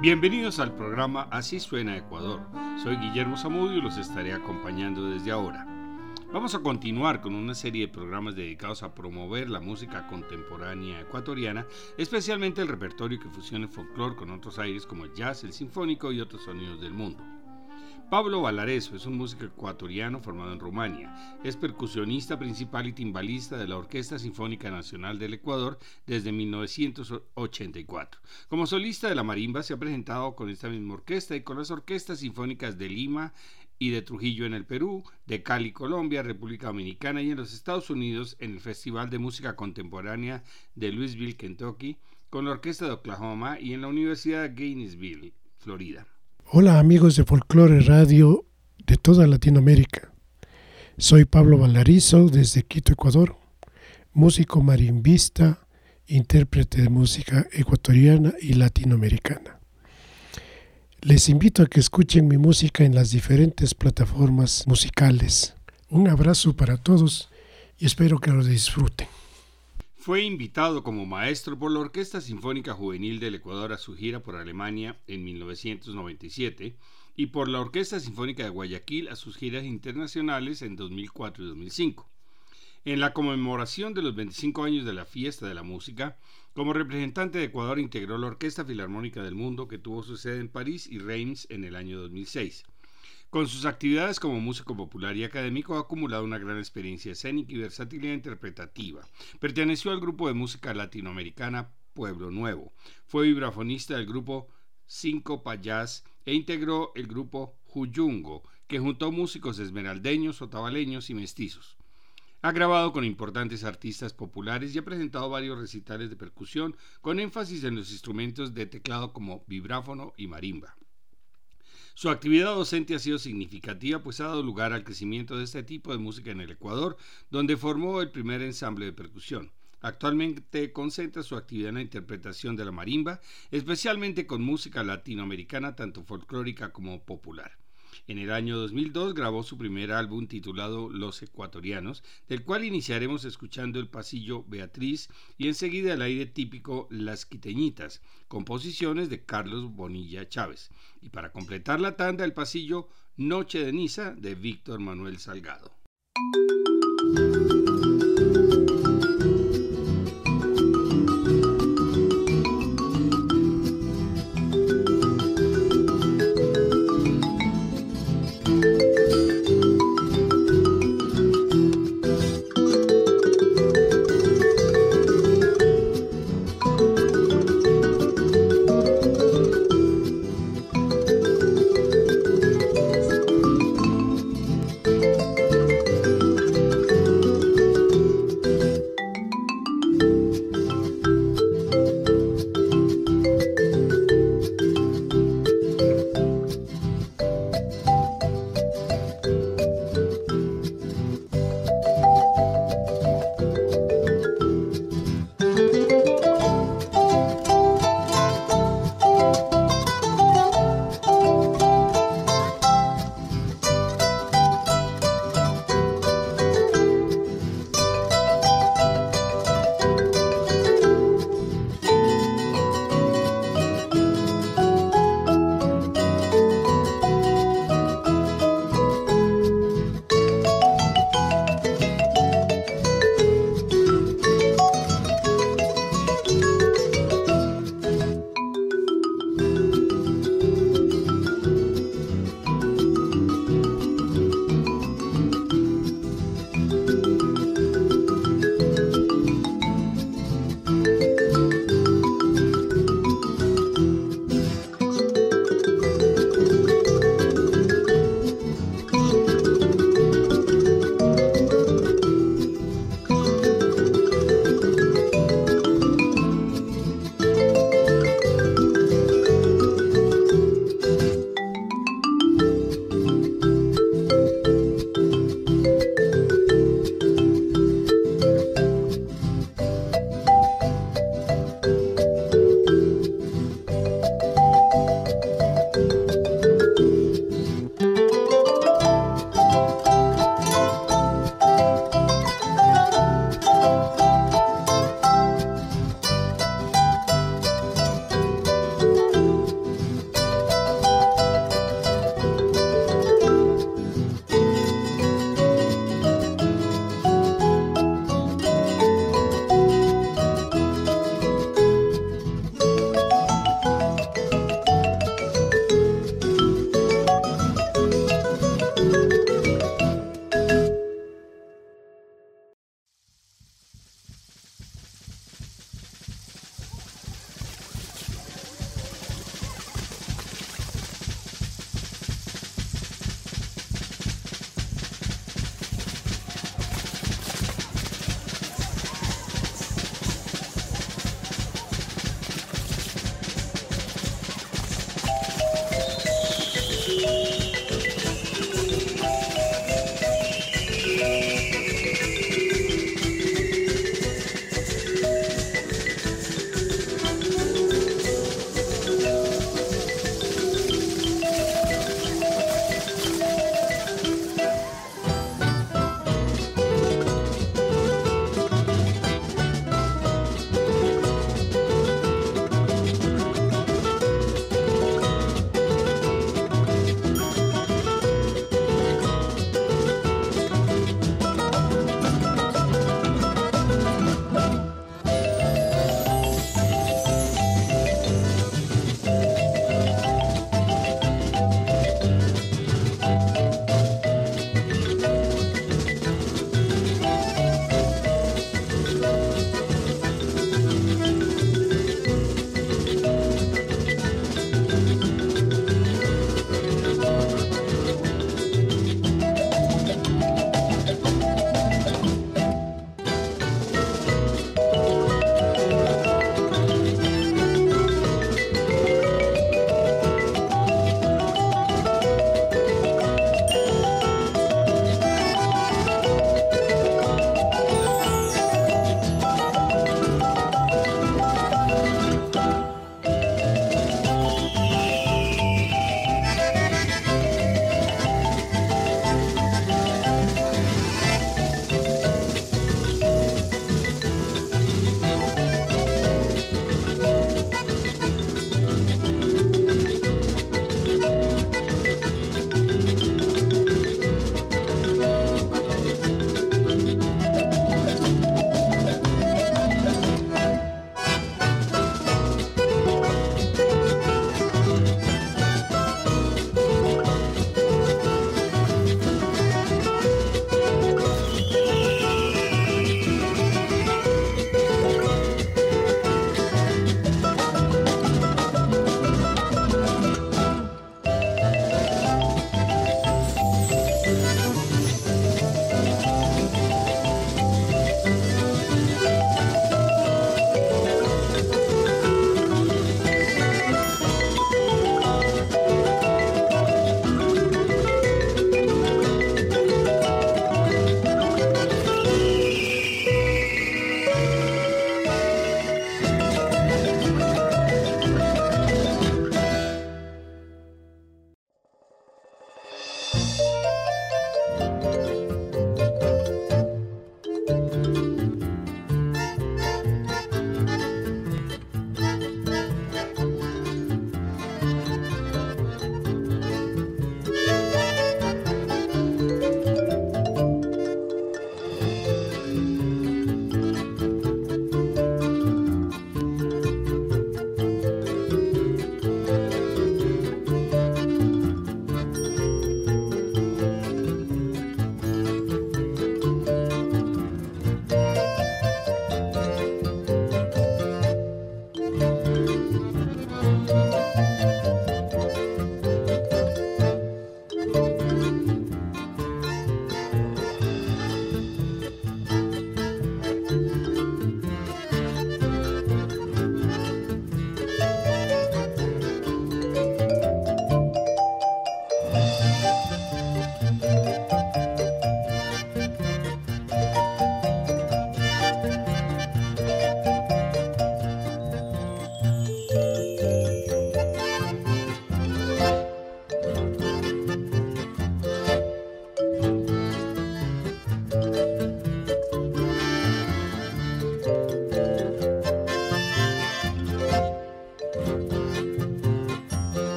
Bienvenidos al programa Así suena Ecuador. Soy Guillermo Zamudio y los estaré acompañando desde ahora. Vamos a continuar con una serie de programas dedicados a promover la música contemporánea ecuatoriana, especialmente el repertorio que fusiona el folclore con otros aires como el jazz, el sinfónico y otros sonidos del mundo. Pablo Valareso es un músico ecuatoriano formado en Rumania. Es percusionista principal y timbalista de la Orquesta Sinfónica Nacional del Ecuador desde 1984. Como solista de la marimba se ha presentado con esta misma orquesta y con las orquestas sinfónicas de Lima y de Trujillo en el Perú, de Cali, Colombia, República Dominicana y en los Estados Unidos en el Festival de Música Contemporánea de Louisville, Kentucky, con la Orquesta de Oklahoma y en la Universidad de Gainesville, Florida. Hola amigos de Folklore Radio de toda Latinoamérica. Soy Pablo Valarizo desde Quito, Ecuador, músico marimbista, intérprete de música ecuatoriana y latinoamericana. Les invito a que escuchen mi música en las diferentes plataformas musicales. Un abrazo para todos y espero que lo disfruten. Fue invitado como maestro por la Orquesta Sinfónica Juvenil del Ecuador a su gira por Alemania en 1997 y por la Orquesta Sinfónica de Guayaquil a sus giras internacionales en 2004 y 2005. En la conmemoración de los 25 años de la Fiesta de la Música, como representante de Ecuador integró la Orquesta Filarmónica del Mundo que tuvo su sede en París y Reims en el año 2006. Con sus actividades como músico popular y académico ha acumulado una gran experiencia escénica y versatilidad interpretativa. Perteneció al grupo de música latinoamericana Pueblo Nuevo. Fue vibrafonista del grupo Cinco Payás e integró el grupo Juyungo, que juntó músicos esmeraldeños, otavaleños y mestizos. Ha grabado con importantes artistas populares y ha presentado varios recitales de percusión con énfasis en los instrumentos de teclado como vibráfono y marimba. Su actividad docente ha sido significativa, pues ha dado lugar al crecimiento de este tipo de música en el Ecuador, donde formó el primer ensamble de percusión. Actualmente concentra su actividad en la interpretación de la marimba, especialmente con música latinoamericana tanto folclórica como popular. En el año 2002 grabó su primer álbum titulado Los Ecuatorianos, del cual iniciaremos escuchando el pasillo Beatriz y enseguida el aire típico Las Quiteñitas, composiciones de Carlos Bonilla Chávez. Y para completar la tanda, el pasillo Noche de Niza de Víctor Manuel Salgado.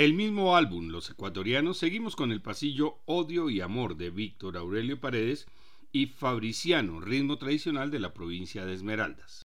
Del mismo álbum, Los Ecuatorianos, seguimos con el pasillo Odio y Amor de Víctor Aurelio Paredes y Fabriciano, ritmo tradicional de la provincia de Esmeraldas.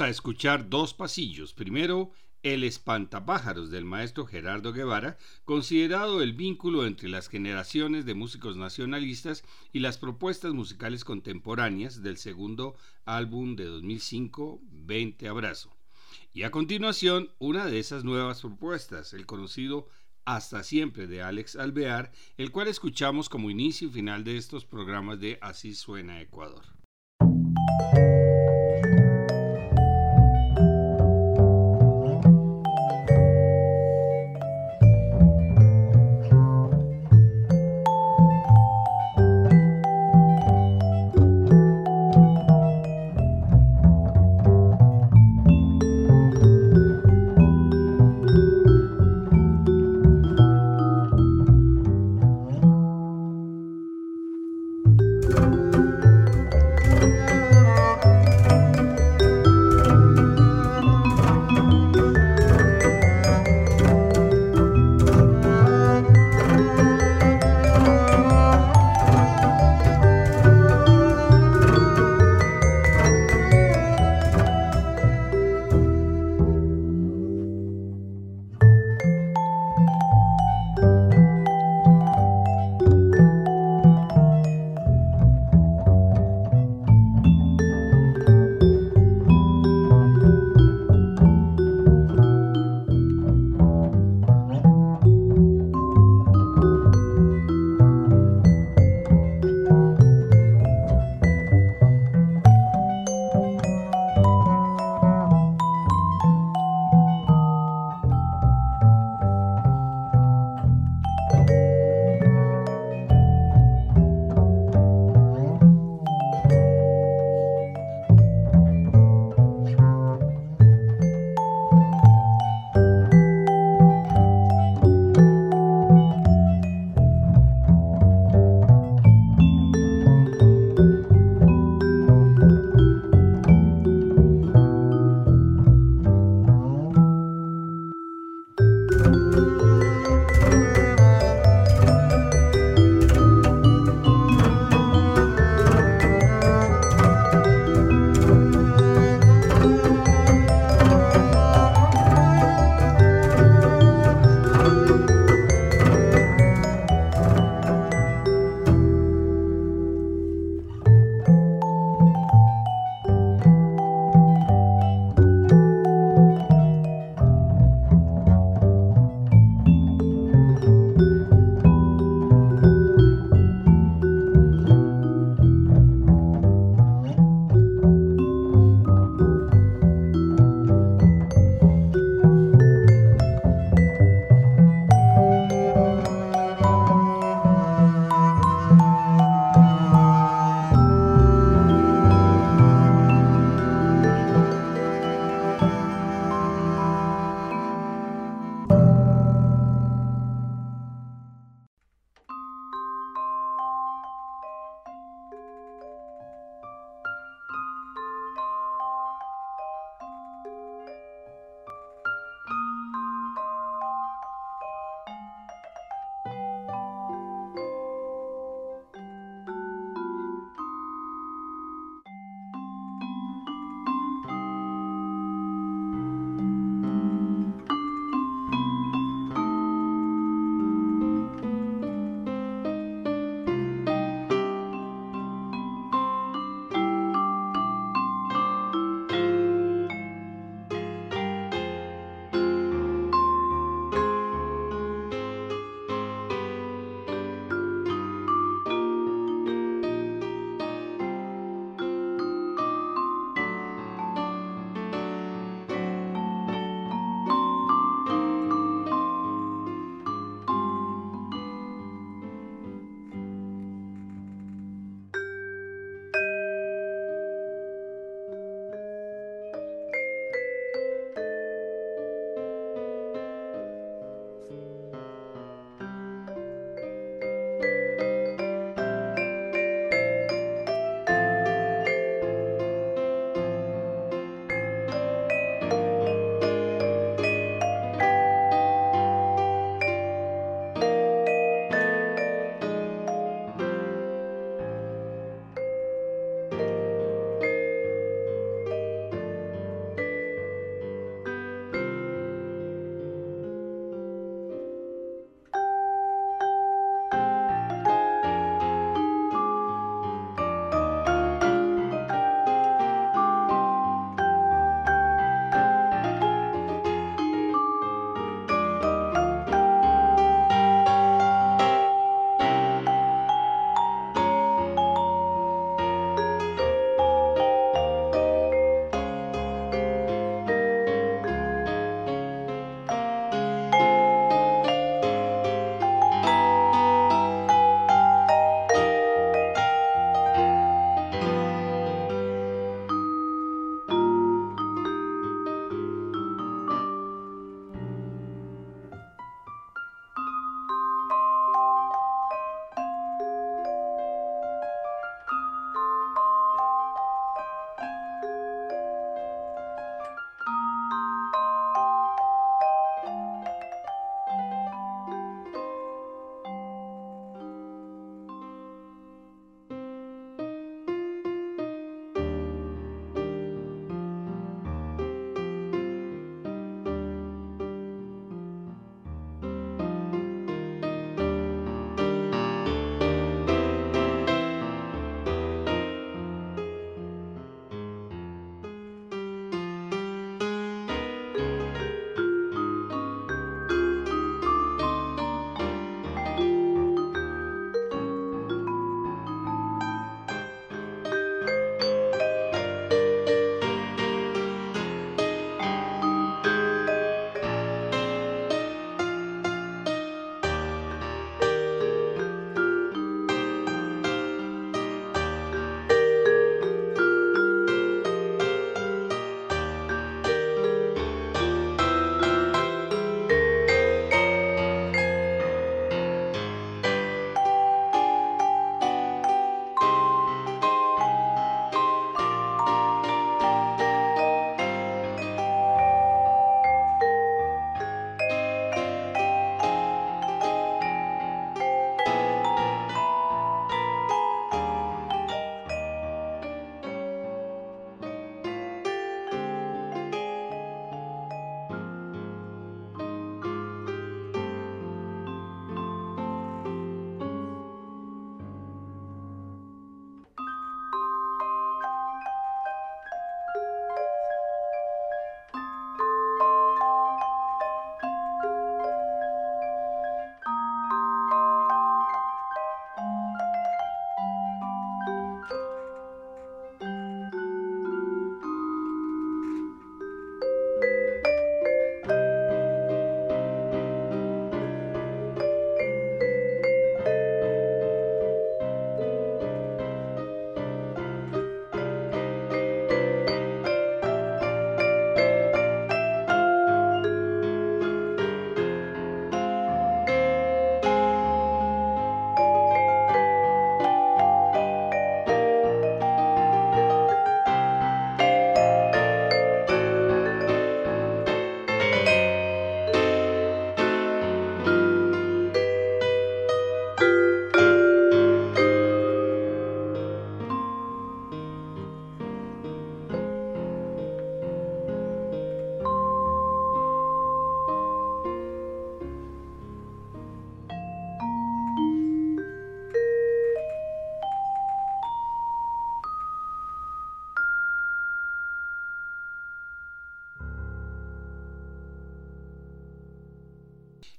A escuchar dos pasillos. Primero, El espantapájaros del maestro Gerardo Guevara, considerado el vínculo entre las generaciones de músicos nacionalistas y las propuestas musicales contemporáneas del segundo álbum de 2005, 20 Abrazo. Y a continuación, una de esas nuevas propuestas, el conocido Hasta siempre de Alex Alvear, el cual escuchamos como inicio y final de estos programas de Así suena Ecuador.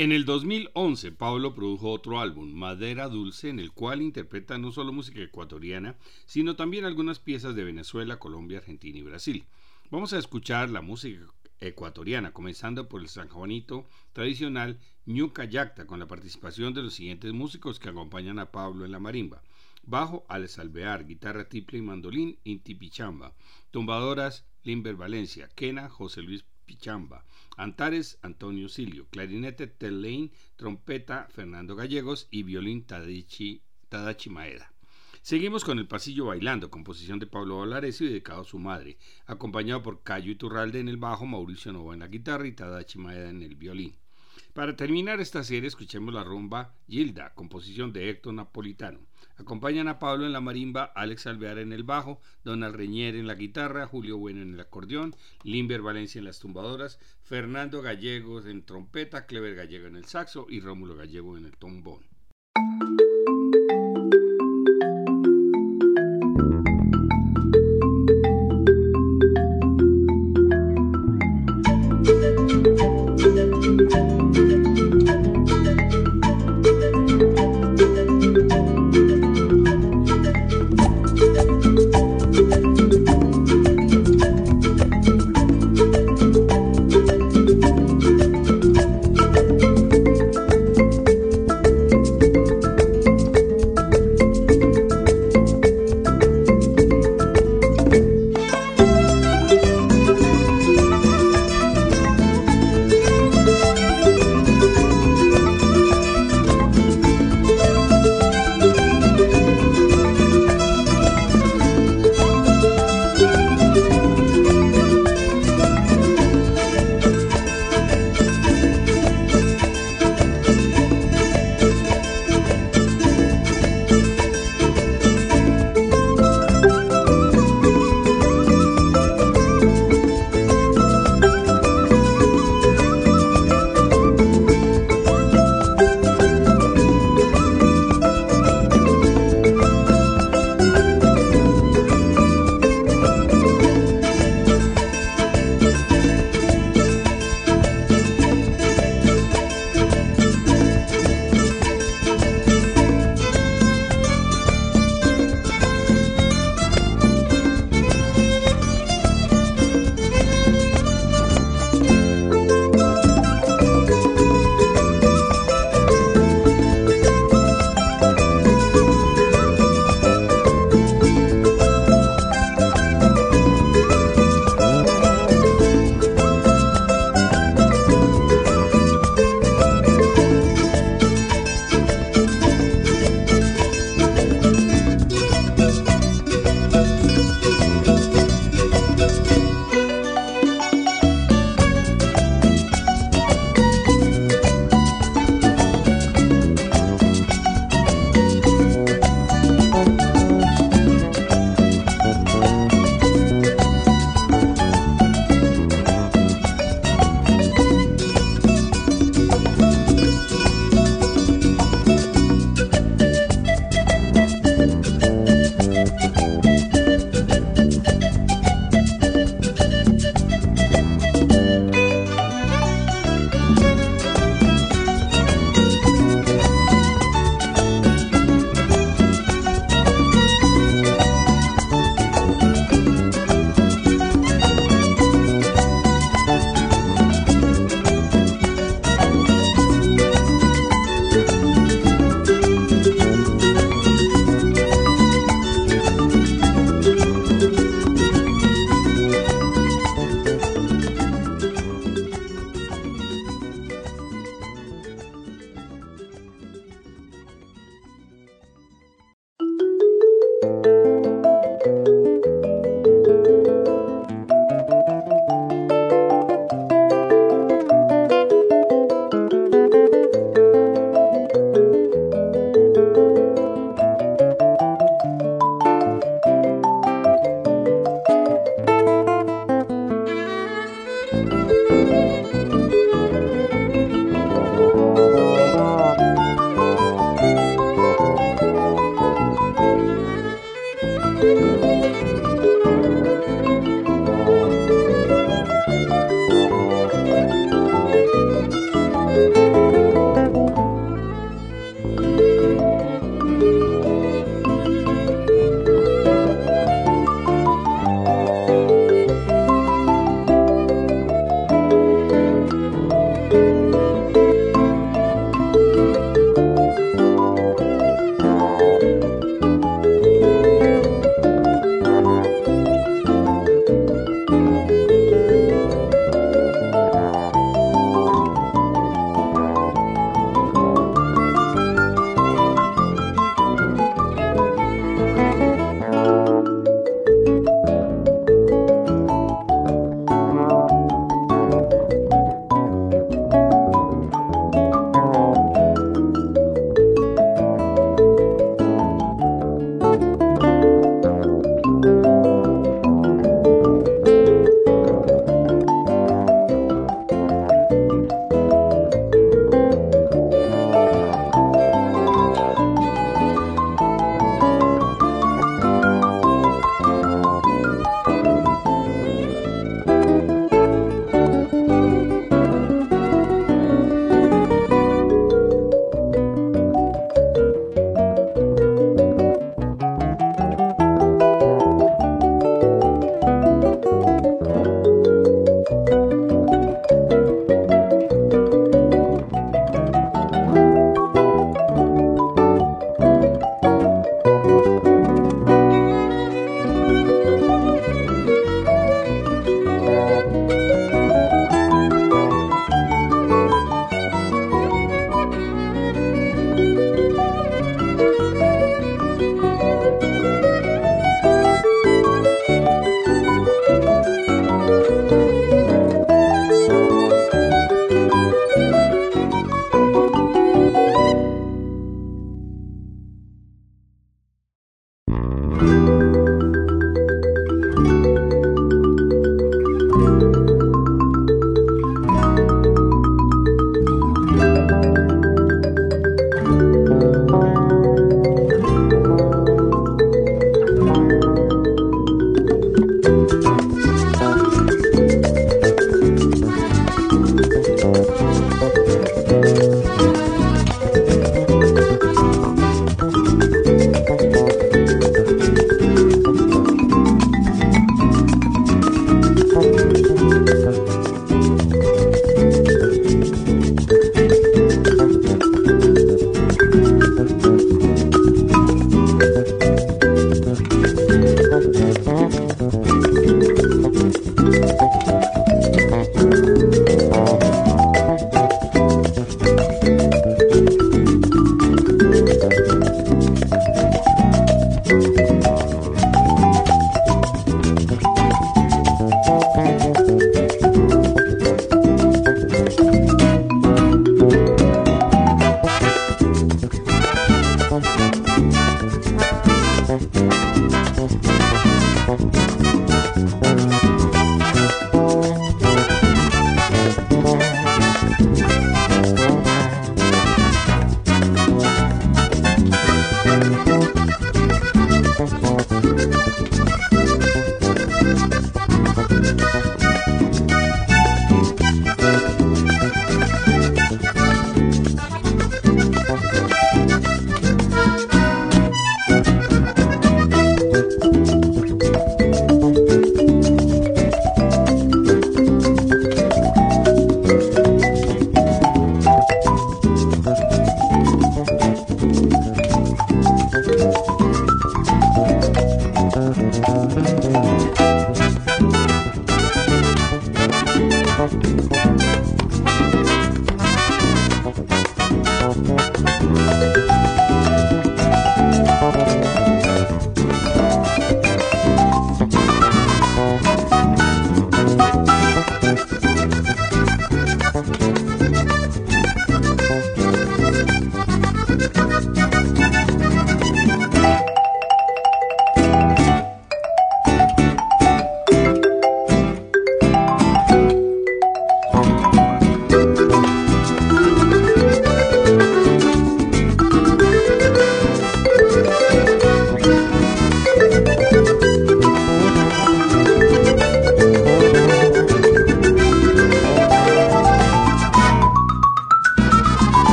En el 2011, Pablo produjo otro álbum, Madera Dulce, en el cual interpreta no solo música ecuatoriana, sino también algunas piezas de Venezuela, Colombia, Argentina y Brasil. Vamos a escuchar la música ecuatoriana, comenzando por el San Juanito tradicional Ñuca Yacta, con la participación de los siguientes músicos que acompañan a Pablo en la marimba. Bajo, Alex Alvear, guitarra triple y mandolín, Inti Pichamba. Tumbadoras, Limber Valencia. Quena, José Luis Pichamba. Antares, Antonio Silio. Clarinete, Tel Lane. Trompeta, Fernando Gallegos. Y violín, Tadachi, Tadachi Maeda. Seguimos con El Pasillo Bailando, composición de Pablo Valares y dedicado a su madre, acompañado por Cayo Iturralde en el bajo, Mauricio Nova en la guitarra y Tadachi Maeda en el violín. Para terminar esta serie, escuchemos la rumba Gilda, composición de Héctor Napolitano. Acompañan a Pablo en la marimba, Alex Alvear en el bajo, Donald Reñer en la guitarra, Julio Bueno en el acordeón, Limber Valencia en las tumbadoras, Fernando Gallegos en trompeta, Clever Gallego en el saxo y Rómulo Gallego en el trombón.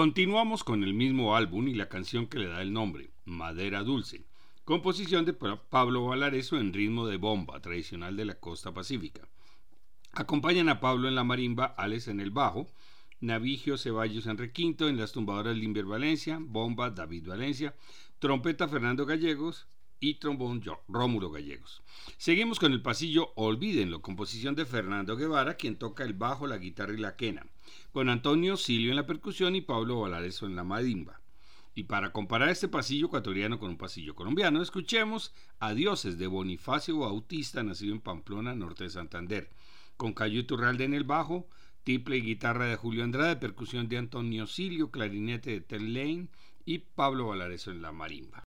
Continuamos con el mismo álbum y la canción que le da el nombre, Madera Dulce, composición de Pablo Valareso en ritmo de bomba, tradicional de la costa pacífica. Acompañan a Pablo en la marimba, Alex en el bajo, Navigio Ceballos en requinto, en las tumbadoras Limber Valencia, bomba David Valencia, trompeta Fernando Gallegos y trombón Rómulo Gallegos. Seguimos con el pasillo Olvídenlo, composición de Fernando Guevara, quien toca el bajo, la guitarra y la quena con Antonio Silvio en la percusión y Pablo Valareso en la madimba. Y para comparar este pasillo ecuatoriano con un pasillo colombiano, escuchemos a Dioses de Bonifacio Bautista, nacido en Pamplona, norte de Santander, con Cayo Turralde en el bajo, triple y guitarra de Julio Andrade, percusión de Antonio Silio, clarinete de Ted Lane y Pablo Valareso en la marimba.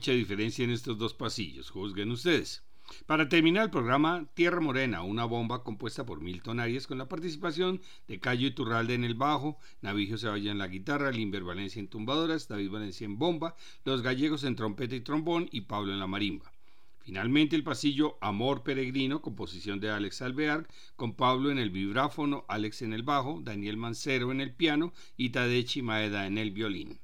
Mucha diferencia en estos dos pasillos, juzguen ustedes. Para terminar el programa, Tierra Morena, una bomba compuesta por Milton Arias con la participación de Cayo Iturralde en el bajo, Navigio Ceballa en la guitarra, Limber Valencia en tumbadoras, David Valencia en bomba, Los Gallegos en trompeta y trombón y Pablo en la marimba. Finalmente el pasillo Amor Peregrino, composición de Alex Alvear, con Pablo en el vibráfono, Alex en el bajo, Daniel Mancero en el piano y Tadechi Maeda en el violín.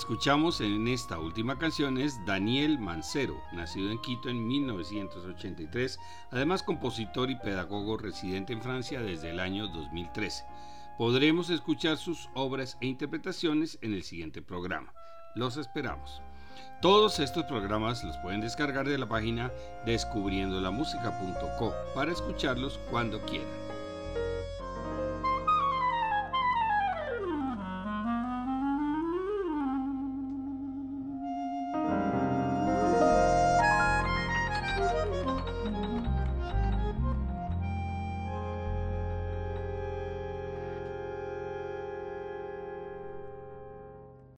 Escuchamos en esta última canción es Daniel Mancero, nacido en Quito en 1983, además compositor y pedagogo residente en Francia desde el año 2013. Podremos escuchar sus obras e interpretaciones en el siguiente programa. Los esperamos. Todos estos programas los pueden descargar de la página descubriendolamusica.co para escucharlos cuando quieran.